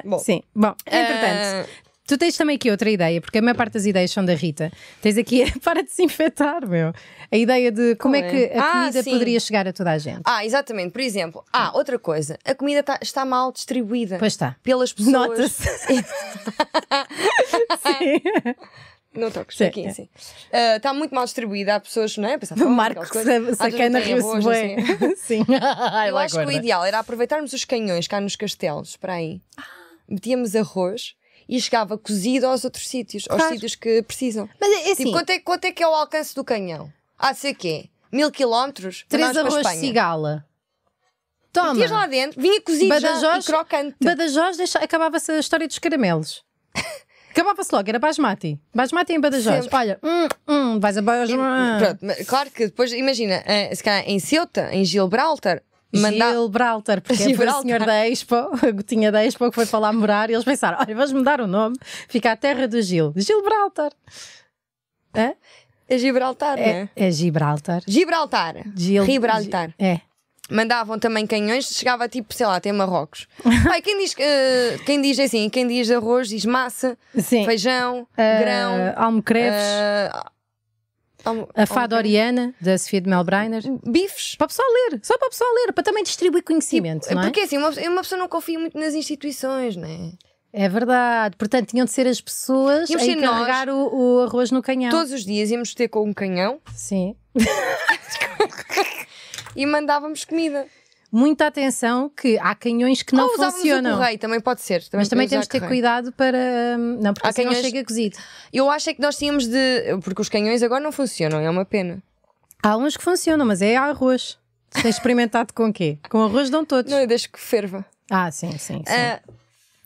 Bom. Sim. Bom, entretanto, Ah, Tu tens também aqui outra ideia, porque a maior parte das ideias são da Rita. Tens aqui para desinfetar, meu. A ideia de como é que é? a Ah, comida poderia chegar a toda a gente. Ah, exatamente. Por exemplo, ah, outra coisa. A comida tá- está mal distribuída Pois está. pelas pessoas. Nota-se. Sim. Não toques, Sim, aqui, é. assim. Ah, está muito mal distribuída. Há pessoas, não é? Pensar, O "Oh, Marco aquelas coisas." sa- Às vezes sacana riu-se bem. assim. Sim. Eu acho que o ideal era aproveitarmos os canhões cá nos castelos, para aí. Metíamos arroz e chegava cozido aos outros sítios, aos Claro. sítios que precisam. Mas é assim, Tipo, quanto é, quanto é que é o alcance do canhão? Há de ser quê? Mil quilómetros? três arroz de cigala. Toma. Metias lá dentro, vinha cozido já Badajoz- e crocante. Badajoz deixa- acabava-se a história dos caramelos. Acabava-se logo, era basmati. Basmati em Badajoz. Sempre. Olha, hum, hum, vais a Badajoz. Pronto, claro que depois, imagina, eh, se calhar em Ceuta, em Gibraltar, mandar. Gibraltar, porque foi o Gibraltar. senhor da Expo, a gotinha da Expo que foi para lá morar e eles pensaram: olha, vamos mudar o nome, fica a terra do Gil. Gibraltar. Hã? É Gibraltar, É, é? é Gibraltar. Gibraltar. Gil, Gibraltar. É. Mandavam também canhões, chegava tipo, sei lá, até Marrocos. Pai, quem diz, eh, quem diz assim, quem diz arroz, diz massa, Sim. feijão, Ah, grão. Almocreves. ah, almo- a fada oriana, da Sofia de Melbreiner. Bifes. Para o pessoal ler, só para o pessoal ler, para também distribuir conhecimento, não é? Porque assim, uma, uma pessoa não confia muito nas instituições, não é? É verdade. Portanto, tinham de ser as pessoas Tínhamos a encarregar o, o arroz no canhão. Todos os dias íamos ter com um canhão Sim. e mandávamos comida. Muita atenção que há canhões que não Ou usávamos funcionam. o correio, também pode ser. Mas também temos de ter correio. cuidado para. hum, Não, porque Há assim não canhões- chega cozido. Eu acho é que nós tínhamos de. Porque os canhões agora não funcionam, é uma pena. Há uns que funcionam, mas é arroz. Tens experimentado com o quê? Com arroz dão todos. Não, eu deixo que ferva. Ah, sim, sim. sim. Ah,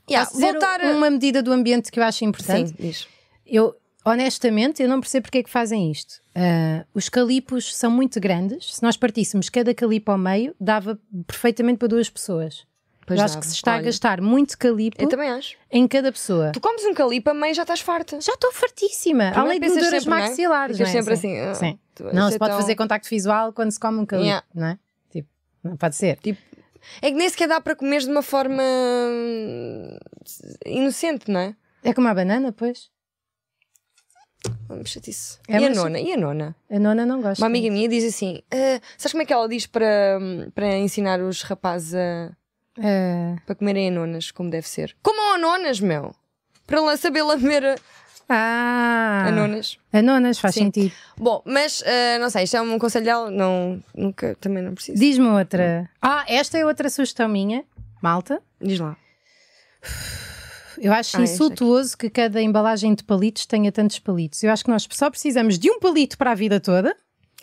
yeah, voltar uma medida do ambiente que eu acho importante? Sim, diz. Eu, honestamente, eu não percebo porque é que fazem isto. Ah, os calipos são muito grandes. Se nós partíssemos cada calipo ao meio, dava perfeitamente para duas pessoas. Pois eu acho dava. que se está a Olha, gastar muito calipo Eu também acho. em cada pessoa. Tu comes um calipa, mãe, já estás farta. Já estou fartíssima. Primeiro Além de não é? maxilares. Não é? sempre Sim. assim, ah, Sim. Não se pode tão- fazer contacto visual quando se come um calipo, Yeah. não é? Tipo, não pode ser. Tipo, é que nem sequer dá para comer de uma forma hum, inocente, não é? É como a banana, pois. Vamos chatice. É, e a nona? E a nona? A nona não gosta. Uma amiga minha diz assim: ah, sabes como é que ela diz para, para ensinar os rapazes a, Ah, para comerem anonas como deve ser? Comam anonas, meu! Para lá saber lamer ah, anonas. Anonas, faz Sim. sentido. Bom, mas ah, não sei, isto é um conselho não, nunca, também não preciso. Diz-me outra. Ah, esta é outra sugestão minha, malta. Diz lá. Eu acho Ah, esta insultuoso que cada embalagem de palitos tenha tantos palitos. Eu acho que nós só precisamos de um palito para a vida toda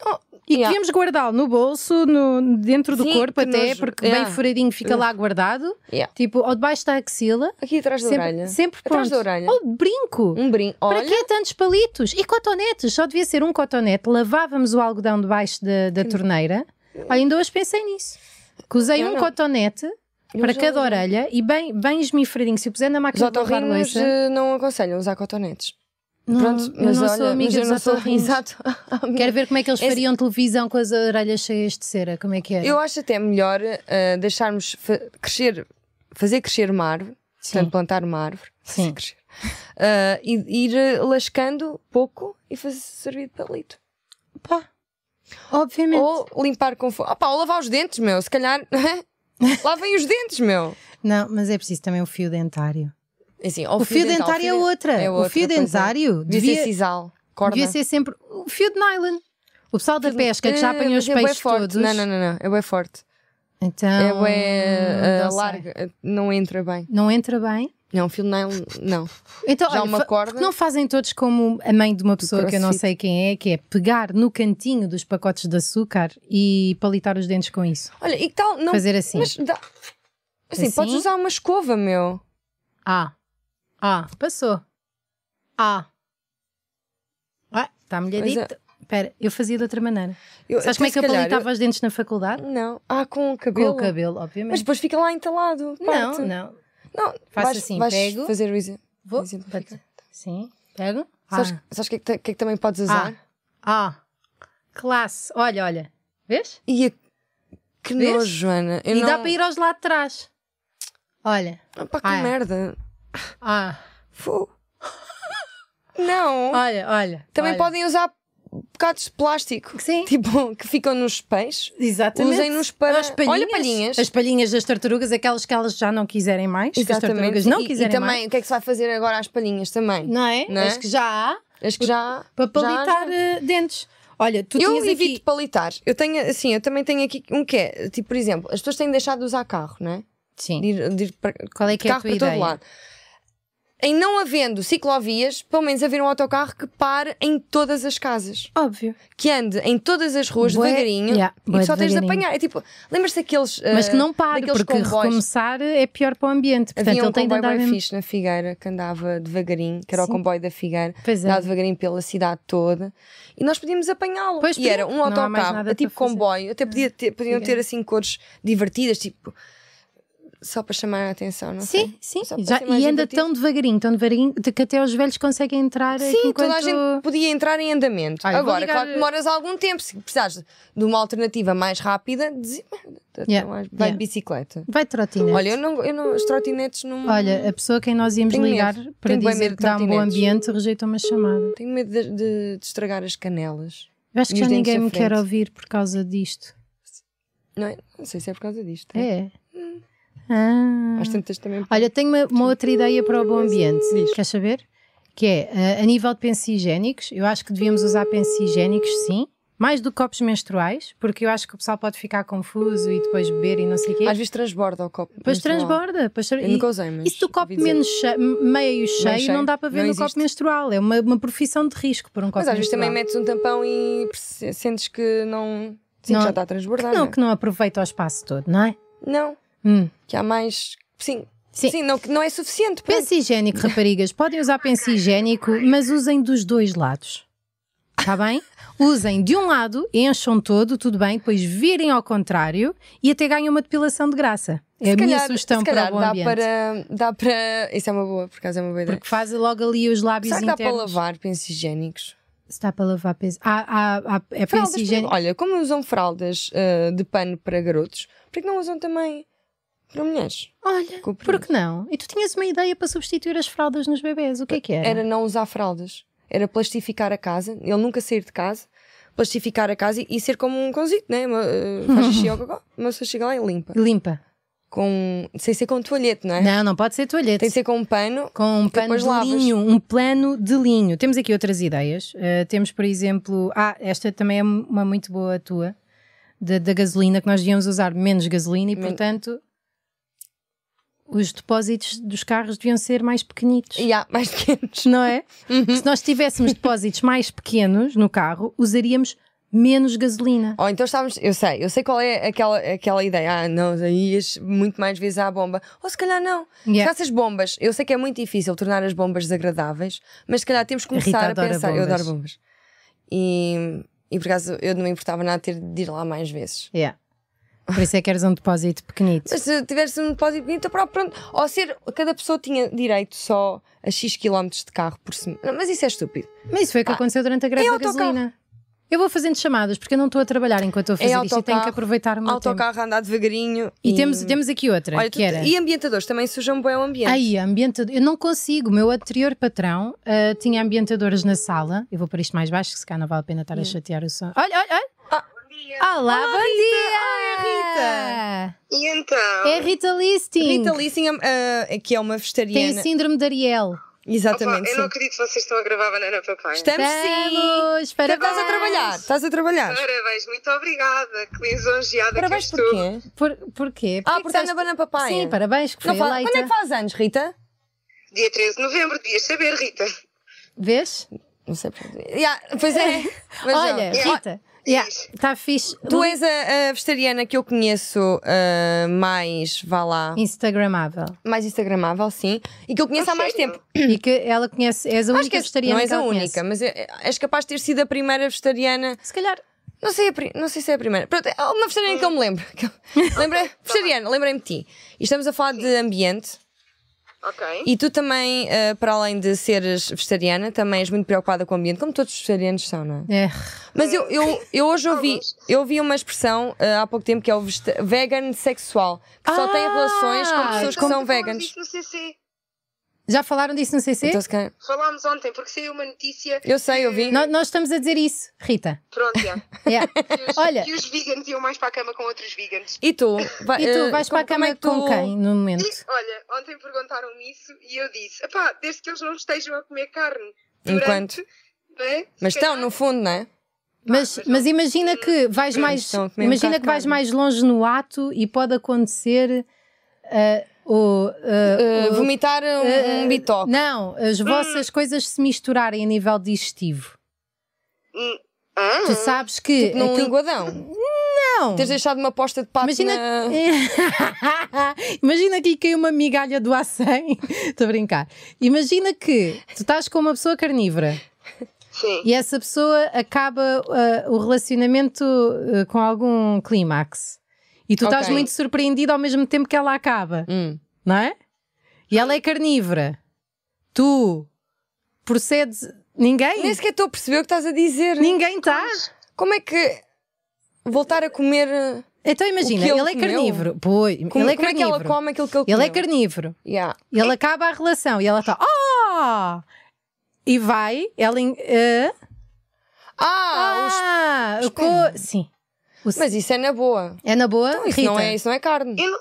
Oh, e yeah. que devemos guardá-lo no bolso, no, dentro do Sim, corpo até, porque Yeah. bem furadinho fica lá guardado, Yeah. tipo, ou debaixo da axila, Aqui atrás da sempre, orelha. sempre Atrás da orelha. Ou brinco. Um brinco. Para Olha, que tantos palitos? E cotonetes? Só devia ser um cotonete. Lavávamos o algodão debaixo da, da torneira. Olha, ainda hoje pensei nisso. Que usei Eu um não. cotonete para cada usei. orelha e bem, bem esmifradinho. Se o puser na máquina de lavar louça... eh, não aconselham usar cotonetes. Não, Pronto, eu mas não olha, sou amiga mas eu não sou. Exato. Quero ver como é que eles Esse- fariam televisão com as orelhas cheias de cera. Como é que é? Eu acho até melhor eh, deixarmos fa- crescer, fazer crescer uma árvore, Sim. portanto, plantar uma árvore, Sim. crescer, eh, e ir lascando pouco e fazer servir de palito. Pá. Obviamente. Ou limpar com fogo. Opa, ou lavar os dentes, meu, se calhar. Lavem os dentes, meu. Não, mas é preciso também o fio dentário. Assim, O fio dental, dentário é fio outra. é O fio é. dentário devia, devia- ser sisal, corda. Devia ser sempre o fio de nylon. O pessoal da pesca que já apanhou os é bué peixes forte. todos. Não, não, não, não, é bem forte. Então, é não uh, larga, eh, não entra bem. Não entra bem. Não, fio de nylon, não. Então, Já olha, uma corda. não fazem todos como a mãe de uma pessoa que eu não sei quem é, que é pegar no cantinho dos pacotes de açúcar e palitar os dentes com isso. Olha, e que tal? Não, Fazer assim. Mas dá... Assim, Assim? podes usar uma escova, meu. Ah. Ah, passou. Ah. Ah, está molhadito. Espera, eu fazia de outra maneira. Eu, Sabes como é que eu palitava os dentes na faculdade? eu- Não. Ah, com o Com cabelo. o cabelo, Mas obviamente. depois fica lá entalado. não, parte. não. Não, Faço vais, assim, vais pego. fazer o exemplo. Vou. Sim, pego. Sabes, Ah. sabes que, é que, que é que também podes usar? Ah. Classe. Olha, olha. Vês? E a... Que Vês? nojo, Joana. Eu e não... dá para ir aos lá de trás. Olha. Ah, pá, que Ah, é. merda. Ah. Fu. Não. Olha, olha. Também olha. podem usar bocados de plástico. Sim. Tipo, que ficam nos peixes. Exatamente. Usem-nos para- As palhinhas, Olha, palhinhas. As palhinhas das tartarugas, aquelas que elas já não quiserem mais. Que as tartarugas não E- quiserem e, também, mais. o que é que se vai fazer agora às palhinhas também? Não é? Não é? As que já há As que já. para palitar já- eh, dentes. Olha, tu Eu evito aqui. palitar. Eu tenho, assim, eu também tenho aqui um que é, tipo, por exemplo, as pessoas têm deixado de usar carro, não é? Sim. De ir, de ir para, Qual é que é a carro tua ideia? Em não havendo ciclovias, pelo menos haver um autocarro que pare em todas as casas. Óbvio. Que ande em todas as ruas devagarinho yeah, e só tens de apanhar. É tipo, lembras-te daqueles. Mas que eh, não pare, porque comboios? recomeçar é pior para o ambiente. Portanto, Havia um ele tem de comboio andar bem fixe na Figueira que andava devagarinho, que era Sim. o comboio da Figueira, Pois é. andava devagarinho pela cidade toda e nós podíamos apanhá-lo. Pois E era um autocarro, a tipo comboio, até podia ter, podiam ter assim cores divertidas, tipo só para chamar a atenção, não sei. Sim, sim. E anda tão devagarinho, tão devagarinho, de que até os velhos conseguem entrar Sim, enquanto... toda a gente podia entrar em andamento. Vou Agora, ligar- claro que demoras algum tempo. Se precisares de uma alternativa mais rápida, diz- Yeah, vai yeah. de bicicleta. Vai trotinete. Olha, eu não, eu não, as trotinetes não. Olha, a pessoa a quem nós íamos Tenho ligar medo. para Tenho dizer de que dá um bom ambiente rejeitou uma chamada. Tenho medo de, de- de estragar as canelas. Eu acho que já os ninguém me quer ouvir por causa disto. Não, é? não sei se é por causa disto. É. Ah. Às tantas também. Olha, tenho uma, uma outra ideia para o bom ambiente. Diz. Queres saber? Que é, eh, a nível de pensos higiênicos, eu acho que devíamos usar pensos higiênicos, sim. Mais do que copos menstruais, porque eu acho que o pessoal pode ficar confuso e depois beber e não sei o quê. Às vezes transborda o copo. Depois menstrual. transborda. Tra- Eu e- nunca usei, mas. E se do copo menos che- meio cheio, cheio, não dá para ver no existe. copo menstrual. É uma, uma profissão de risco por um copo Mas às vezes também menstrual. metes um tampão e sentes que não. Sim, Não- que já está a transbordar. Não, não é? que não aproveita o espaço todo, não é? Não, Hum. que há mais. Sim. Sim. Sim, não, não é suficiente. pronto. Penso higiênico, raparigas. Podem usar penso higiênico, mas usem dos dois lados. Está bem? Usem de um lado, encham todo, tudo bem, depois virem ao contrário e até ganham uma depilação de graça. É Se a minha calhar- sugestão se para calhar o bom dá ambiente. para, dá para. Isso é uma boa, por acaso é uma boa ideia. Porque faz logo ali os lábios Será que dá para lavar pensos higiênicos? Se dá para lavar penso. Há, há, há, é Fraldas, higiênico. Olha, como usam fraldas ah, de pano para garotos, por que não usam também para mulheres? Olha, por que não? E tu tinhas uma ideia para substituir as fraldas nos bebés. O que é que era? Era não usar fraldas. Era plastificar a casa, ele nunca sair de casa, plastificar a casa e, e ser como um cãozito, né? Uma, ah, faz xixi ao cocó, mas você chega lá e limpa. Limpa. Com, sem ser com toalhete, não é? Não, não pode ser toalhete. Tem que ser com um pano. com um pano de lavas. linho, um plano de linho. Temos aqui outras ideias. Uh, temos, por exemplo, ah, esta também é uma muito boa tua, da, da gasolina, que nós devíamos usar menos gasolina e, Men- portanto, os depósitos dos carros deviam ser mais pequenitos. E há mais pequenos. Não é? Uhum. Se nós tivéssemos depósitos mais pequenos no carro, usaríamos menos gasolina. Ou então estávamos, eu sei, eu sei qual é aquela, aquela ideia. Ah, não, aí ias muito mais vezes à bomba. Ou se calhar não. Yeah. Se essas bombas, eu sei que é muito difícil tornar as bombas desagradáveis, mas se calhar temos que A começar a adora pensar. Eu bombas. adoro bombas. E, e por acaso eu não me importava nada ter de ir lá mais vezes. Yeah. Por isso é que queres um depósito pequenito. Mas se tivesse um depósito bonito, pronto. Ou ser, cada pessoa tinha direito só a X quilómetros de carro por semana. Mas isso é estúpido. Mas isso foi o que aconteceu durante a greve da gasolina. Eu vou fazendo chamadas porque eu não estou a trabalhar enquanto estou a fazer É isto e tenho que aproveitar o meu tempo. Autocarro a andar devagarinho. E, temos, temos aqui outra, Olha, que tu- era. E ambientadores também sujam bem o ambiente. Aí, ambientador. Eu não consigo. O meu anterior patrão ah, tinha ambientadores na sala. Eu vou para isto mais baixo, que se calhar não vale a pena estar a chatear o som. Olha, olha, olha. Olá, bom dia! Ah, é E então? É Rita Listing. Rita Lissing, ah, que é uma Tem vegetariana. síndrome de Ariel. Exatamente. Opa, eu não sim. acredito que vocês estão a gravar Banana Papai. Estamos sim. Estamos! Parabéns! Estás a trabalhar. Estás a trabalhar. Parabéns, muito obrigada. Que lisonjeada Parabéns que eu estou. porquê? Por, porquê? Ah, Porque por estar na Banana Papai. Sim, parabéns, que foi Não. Quando é que faz anos, Rita? Dia 13 de novembro, devias saber, Rita. Vês? Não sei. Yeah, pois é. Mas Olha, não. Rita, está fixe. Tu és a, a vegetariana que eu conheço ah, mais, vá lá, Instagramável. mais instagramável, sim, e que eu conheço há mais sério? tempo. E que ela conhece, és a Acho única és, vegetariana não és que a única, conhece. mas é- és capaz de ter sido a primeira vegetariana. Se calhar. Não sei, a não sei se é a primeira. Pronto, é uma vegetariana que eu me lembro. Lembrei, vegetariana, lembrei-me de ti. E estamos a falar de ambiente. Ok. E tu também, ah, para além de seres vegetariana, também és muito preocupada com o ambiente, como todos os vegetarianos são, não é? É. Mas eu, eu, eu hoje ouvi, eu ouvi uma expressão ah, há pouco tempo que é o vegan sexual, que só tem Ah, relações com pessoas que são veganos. disso no CC. Já falaram disso no CC? Então, se calhar- Falámos ontem, porque saiu uma notícia. Eu sei, eu vi. Nó- nós estamos a dizer isso, Rita. Pronto, já. Yeah. Que os, Olha. que os vegans iam mais para a cama com outros vegans. E tu? Vai- E tu eh, vais para a como cama é que tu- com quem no momento? E, olha, ontem perguntaram-me isso e eu disse: epá, desde que eles não estejam a comer carne. Enquanto- Durante, não é? Mas estão, calhar- no fundo, não é? Mas, mas mas imagina que vais mais, estão a comer um imagina bocado que vais de mais longe no ato e pode acontecer ah, o, Eh, o- vomitar um, ah, bitoque. Não, as vossas coisas se misturarem a nível digestivo. Hum, ah, Tu sabes que Tipo num aquilo- linguadão. não. Tens deixado uma posta de pato Imagina, na... Imagina que lhe caiu uma migalha do A100. Estou a brincar. Imagina que tu estás com uma pessoa carnívora Sim. e essa pessoa acaba o relacionamento com algum clímax. E tu estás Ok. muito surpreendido ao mesmo tempo que ela acaba, Hum. não é? E ela é carnívora. Tu procedes. Ninguém? Nem sequer estou a perceber o que estás a dizer. Ninguém está. Como é que voltar a comer. Então imagina, ele ele, é comeu? carnívoro. Pois, Como, ele é como é que ela carnívoro. come aquilo que ele Ele é comeu? carnívoro. Yeah. Ele acaba a relação e ela está. Oh! E vai, ela. em- ah, Ah, os- ah, o co- Sim. O- mas isso é na boa. É na boa? Então, isso, Rita? não é, isso não é carne. Eu, não,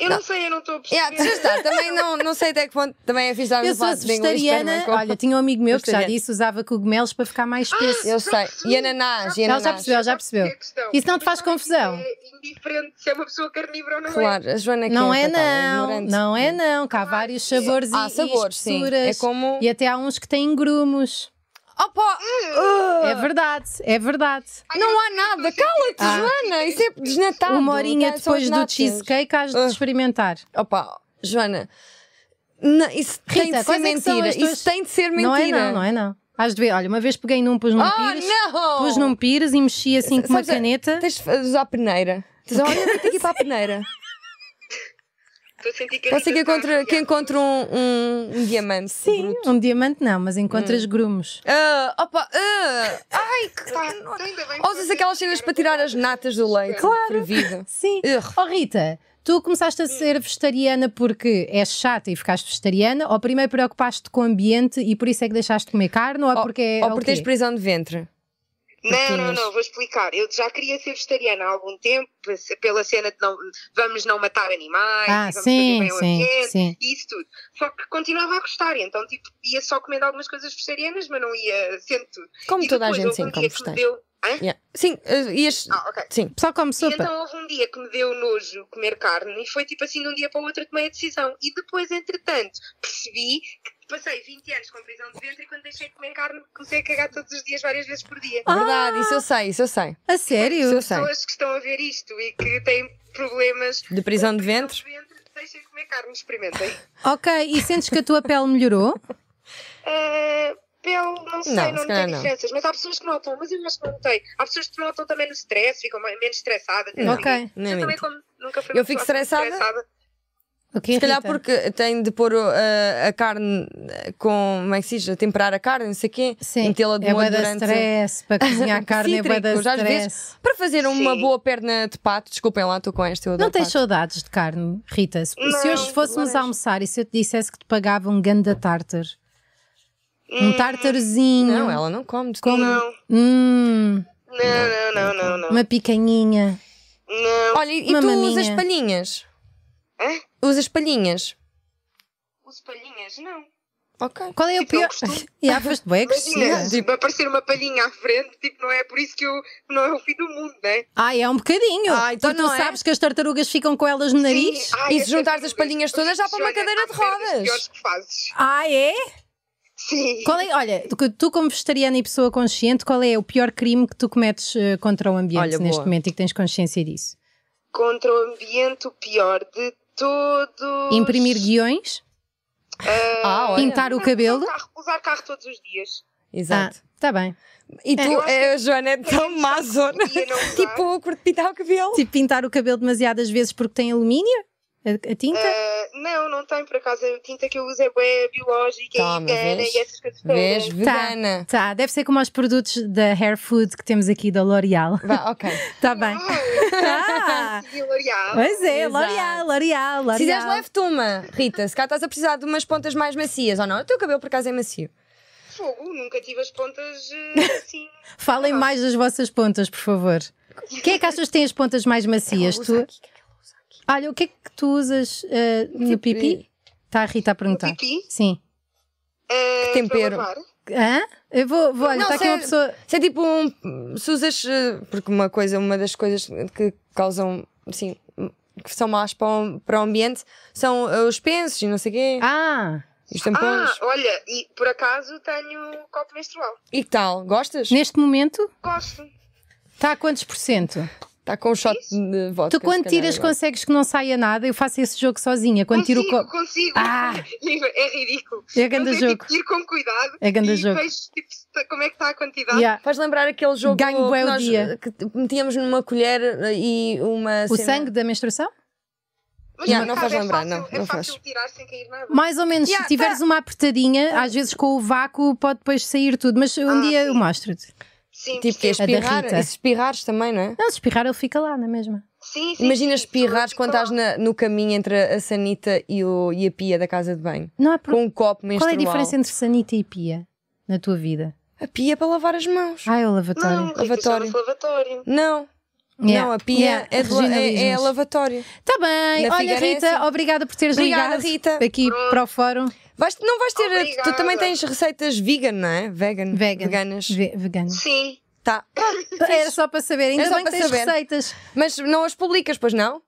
eu não. sei, eu não estou a perceber. Yeah, estar. Também não, não sei até que ponto também é fixe Eu sou inglês, vegetariana. como- Olha, tinha um amigo meu que já disse usava cogumelos para ficar mais espesso. Eu sei. E ananás, e Ela já ananás. percebeu, já percebeu. É. Isso não te faz confusão? É indiferente se é uma pessoa carnívora ou não é. Claro, a Joana que Não é coitada, não, ignorante. não é não, que há vários sabores Há e, sabores, e sim. É como- E até há uns que têm grumos. Opa! É verdade, é verdade. Não há nada, cala-te, Ah. Joana! Isso é desnatado. Uma horinha tá? Depois do cheesecake has de Ah. experimentar. Opa, Joana, não, isso tem Rita, de ser é que mentira. tuas- Isso tem de ser mentira. Não é não, não é não. Has de ver, olha, uma vez peguei num, pus num Ah, pires, não! pus num pires e mexi assim com uma caneta. Tens de usar a peneira. Tens de dizer, olha, vem aqui para a peneira. Estou a sentir que Pode ser que encontre, que arrepiar. encontre um, um, um diamante. Sim, bruto. um diamante não, mas Hum. encontras grumos. Ah, opa, ah, ai, que. Pá, ainda bem que Ou usas aquelas cenas para tirar as natas do leite. Claro. Fervido. Sim. Oh Rita, tu começaste a ser vegetariana porque és chata e ficaste vegetariana ou primeiro preocupaste com o ambiente e por isso é que deixaste de comer carne ou, é porque é Ou porque tens prisão de ventre. Não, não, não, vou explicar. Eu já queria ser vegetariana há algum tempo, pela cena de não, vamos não matar animais, Ah, vamos sim, fazer bem sim, ambiente, sim. isso tudo. Só que continuava a gostar, então tipo, ia só comendo algumas coisas vegetarianas, mas não ia sendo tudo. Como e toda a depois gente um que me vegetais. deu. Hã? Yeah. Sim, uh, ias. Ah, ok. Sim. Só come E sopa. então houve um dia que me deu nojo comer carne e foi tipo assim de um dia para o outro eu tomei a decisão. E depois, entretanto, percebi que passei 20 anos com prisão de ventre e quando deixei de comer carne comecei a cagar todos os dias, várias vezes por dia. Ah! Verdade, isso eu sei, isso eu sei. A Isso sério? eu sei. Pessoas que estão a ver isto e que têm problemas De prisão de ventre? de ventre, deixem de comer carne, experimentem. Ok, e sentes que a tua pele melhorou? Uh, pele, não sei, Não, não, se não. diferenças, mas há pessoas que notam, mas eu acho que não notei. Há pessoas que notam também no stress, ficam menos estressadas. Não. Ok. Eu também, minto. como nunca fui Eu fico assim estressada. Ok, Se calhar porque tem de pôr uh, a carne uh, com. Como é que se diz? A temperar a carne, não sei o quê. Sim, Metê-la de é molho durante. stress, para cozinhar carne é da stress. vezes, para fazer uma Sim. boa perna de pato, desculpem lá, estou com esta. Eu Não tens pato. saudades de carne, Rita? Se, se Não, hoje fôssemos almoçar e se eu te dissesse que te pagava um ganda tartar, um Hum, tartarzinho, Não, ela não come. de Como-. Não, hum, não, não, não, não, não. uma picanhinha. Não. Olha, e Uma tu maminha. usas palhinhas? Hã? Usas palhinhas? Os palhinhas, não. Ok. Qual é o Tipo, eu pior? costumo- Já foste bem Imagina, agressiva. tipo, aparecer uma palhinha à frente, tipo, não é por isso que eu, não é o fim do mundo, né? Ah, é um bocadinho. Ah, então tu não é? sabes que as tartarugas ficam com elas no nariz. Sim. Ai, E se essa juntares as palhinhas todas, já para uma cadeira de rodas. piores que fazes. Ah, é? Sim. Qual é? Olha, tu, tu como vegetariana e pessoa consciente, qual é o pior crime que tu cometes eh, contra o ambiente Olha, neste boa. momento e que tens consciência disso? Contra o ambiente, o pior de todos. Imprimir guiões? Ah, olha. Pintar o cabelo? Usar carro, usar carro todos os dias. Exato. Ah, tá bem. E tu, acho eh, a Joana, é tão má zona. Tipo, curto pintar o cabelo. Tipo pintar o cabelo demasiadas vezes porque tem alumínio? A, a tinta? Ah, não, não tem por acaso. A tinta que eu uso é bué biológica Toma, e vegana vês? e essas coisas Vês? todas. Vegana. Tá, deve ser como os produtos da Hair Food que temos aqui da L'Oreal. Vá, ok. Tá bem. Ah, o L'Oreal. pois é, Exato. L'Oreal, L'Oreal, Se quiseres, L'Oreal. leve-te uma, Rita. Se cá estás a precisar de umas pontas mais macias ou não. O teu cabelo, por acaso, é macio. Fogo, nunca tive as pontas eh, assim. Falem mais das vossas pontas, por favor. Quem é que achas que tem as pontas mais macias? Tu? aqui, Olha, o que é que tu usas eh, no Pipi. pipi? Está a Rita a perguntar. pipi? Sim. Ah, tempero. para lavar. Hã? Eu vou, vou olha, Não, está aqui uma sério. pessoa. Se é tipo um. Se usas. eh, Porque uma coisa, uma das coisas que causam. Assim. Que são más para o, para o ambiente são os pensos e não sei o quê. Ah, Os tampões. Ah, olha, e por acaso tenho copo menstrual. E que tal? Gostas? neste momento Gosto. está a quantos por cento? Está com um shot de vodka. Tu quando tiras agora. consegues que não saia nada, eu faço esse jogo sozinha. Quando tiro o consigo, copo. consigo. Ah! É ridículo. É grande é jogo. tipo, ir com cuidado. É grande e jogo. vejo tipo, se- como é que está a quantidade. Yeah. Faz lembrar aquele jogo Ganho que o nós dia. que metíamos numa colher e uma. O cena- sangue da menstruação? Mas Yeah, não faz é lembrar, fácil, não, É não fácil faz. tirar sem cair nada. Mais ou menos, Yeah, se tiveres uma apertadinha, às vezes com o vácuo pode depois sair tudo, mas um Ah, dia sim. eu mostro-te. Sim, Tipo que é. A espirrar. E se espirrares também, não é? Não, se espirrar ele fica lá, não é mesmo? Sim, sim, Imagina sim, espirrares quando estás na- no caminho entre a sanita e, o, e a pia da casa de banho. Não há pro- Com um copo Qual menstrual. é a diferença entre sanita e pia na tua vida? A pia é para lavar as mãos. Ah, é o Não, lavatório. Rita, Lavatório. chama-se lavatório. Não. Yeah. Não, a pia Yeah, é, do- é, é regionalismos. lavatório. Tá bem, Na olha é Rita, obrigada por teres Obrigada, ligado Rita. aqui para o fórum Vais, não vais ter. Tu também tens receitas vegan, não é? Vegan. vegan. Veganas. Ve- vegano. Sim. Tá. Era só para saber, ainda Era só bem que tens saber. receitas. Mas não as publicas, pois não?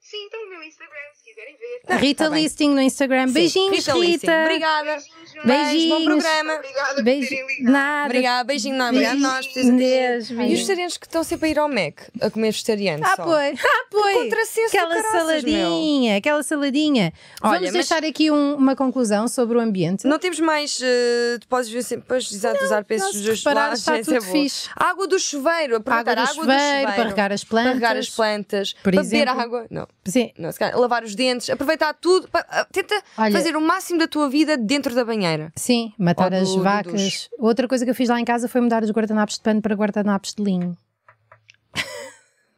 Sim, então o meu Instagram, se quiserem ver. Rita tá bem. Listing no Instagram. Beijinhos, Rita. Rita. Obrigada. Beijinhos, Beijo, bom Beijinhos. programa. Obrigada por Beijo. terem ligado. Nada. Obrigada, beijinho, não, obrigado. Beijinhos. Nós. Deus, E os beijinhos. vegetarianos que estão sempre a ir ao Mac a comer vegetariano. Ah, só. pois. Ah, pois. Aquela caraças, saladinha, aquela saladinha. Olha, Vamos mas- deixar aqui um- uma conclusão sobre o ambiente. Não temos mais uh, depósitos exato, usar se dos lados, está essa tudo boa. fixe. Água do chuveiro, a do água chuveiro, do chuveiro para regar as plantas. Para regar as plantas, Por para beber água. Não, Sim. lavar os dentes, aproveitar tudo. ah, tenta Olha- fazer o máximo da tua vida dentro da banheira. Sim, matar do- as vacas. duche. Outra coisa que eu fiz lá em casa foi mudar os guardanapos de pano para guardanapos de linho.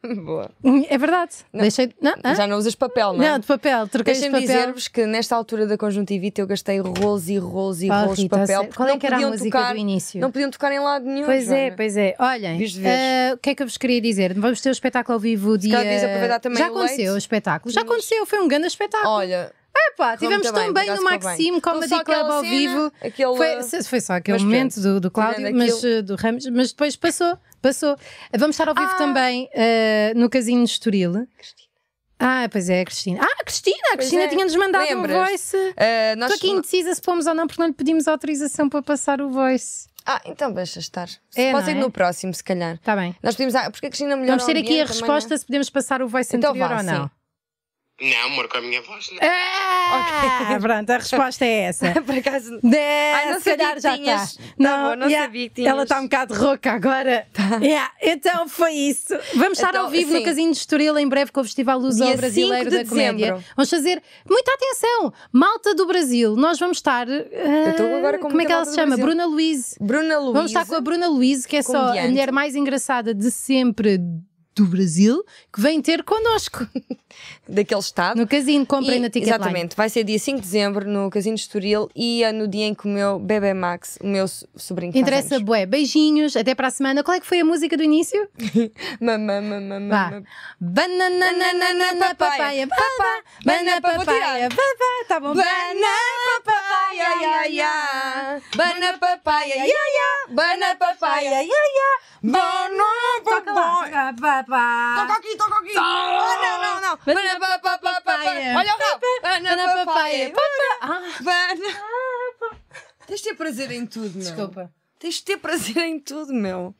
Boa. É verdade. Deixei. Não? Já não usas papel, não é? não, de papel. Troquei de papel. dizer-vos que nesta altura da conjuntivite eu gastei rolos e rolos e rolos de papel. porque Qual é não que era a podiam música tocar, do início? Não podiam tocar em lado nenhum. Pois é, Joana. pois é. Olhem, eh, o que é que eu vos queria dizer? Vamos ter o espetáculo ao vivo dia. Já aconteceu o espetáculo. Já aconteceu, foi um grande espetáculo. Olha, Epá, tivemos tão bem, no Maxime. Comedy Club ao cena, vivo. aquele- Foi, foi só aquele Mas momento do, do Cláudio, mas, aquilo- eh, do Ramos, mas depois passou, passou. Vamos estar ao vivo Ah! também eh, no Casino de Estoril. Ah, pois é, a Cristina. Ah, a Cristina! A Cristina é. tinha-nos mandado um Lembras? voice. ah, nós... Estou aqui indecisa se fomos ou não, porque não lhe pedimos autorização para passar o voice. Ah, então deixa estar. É, Pode não ser é? no próximo, se calhar. Está bem. Nós pedimos. Ah, porque a Cristina melhor Vamos ter aqui a resposta se podemos passar o voice Então anterior vá, ou não. sim. Não, amor, com a minha voz. Não. Ah, pronto, a resposta é essa. Por acaso. É, Ai, não se calhar sabia já que tinhas. está. Tá bom, não sabia que tinhas. Ela está um bocado rouca agora. Yeah, então foi isso. Vamos estar Então, ao vivo no sim. Casino de Estoril em breve com o Festival Luso Dia Brasileiro 5 de da Comédia. dezembro. Vamos fazer muita atenção. Malta do Brasil. Nós vamos estar. ah, estou agora com como é que ela se chama? Bruna Luiz. Bruna Luísa. Vamos estar com a Bruna Luiz, que é só a mulher mais engraçada de sempre do Brasil, que vem ter connosco Daquele estado. no casino. Comprem E- na Ticketline. Exatamente, vai ser dia 5 de dezembro no Casino de Estoril e é no dia em que o meu bebê Max, o meu so- sobrinho Interessa, bué. Beijinhos, até para a semana. Qual é que foi a música do início? Mamã, mamã, mamã. Banana, papaya, papá. Banana, papaya, papá. Tá bom. Bana papaya, ya, ya. Bana papaya, ya, ya. Bana papaya, ya, ya. Bana Toca lá, papaya. toca, papá. Toca aqui, toca aqui. Ah, não, não, não. Banana Bana papaya. Olha o rabo. Bana Banana, papaya. papaya. Ah, Bana. Tens de ter prazer em tudo, meu. desculpa. Tens de ter prazer em tudo, meu.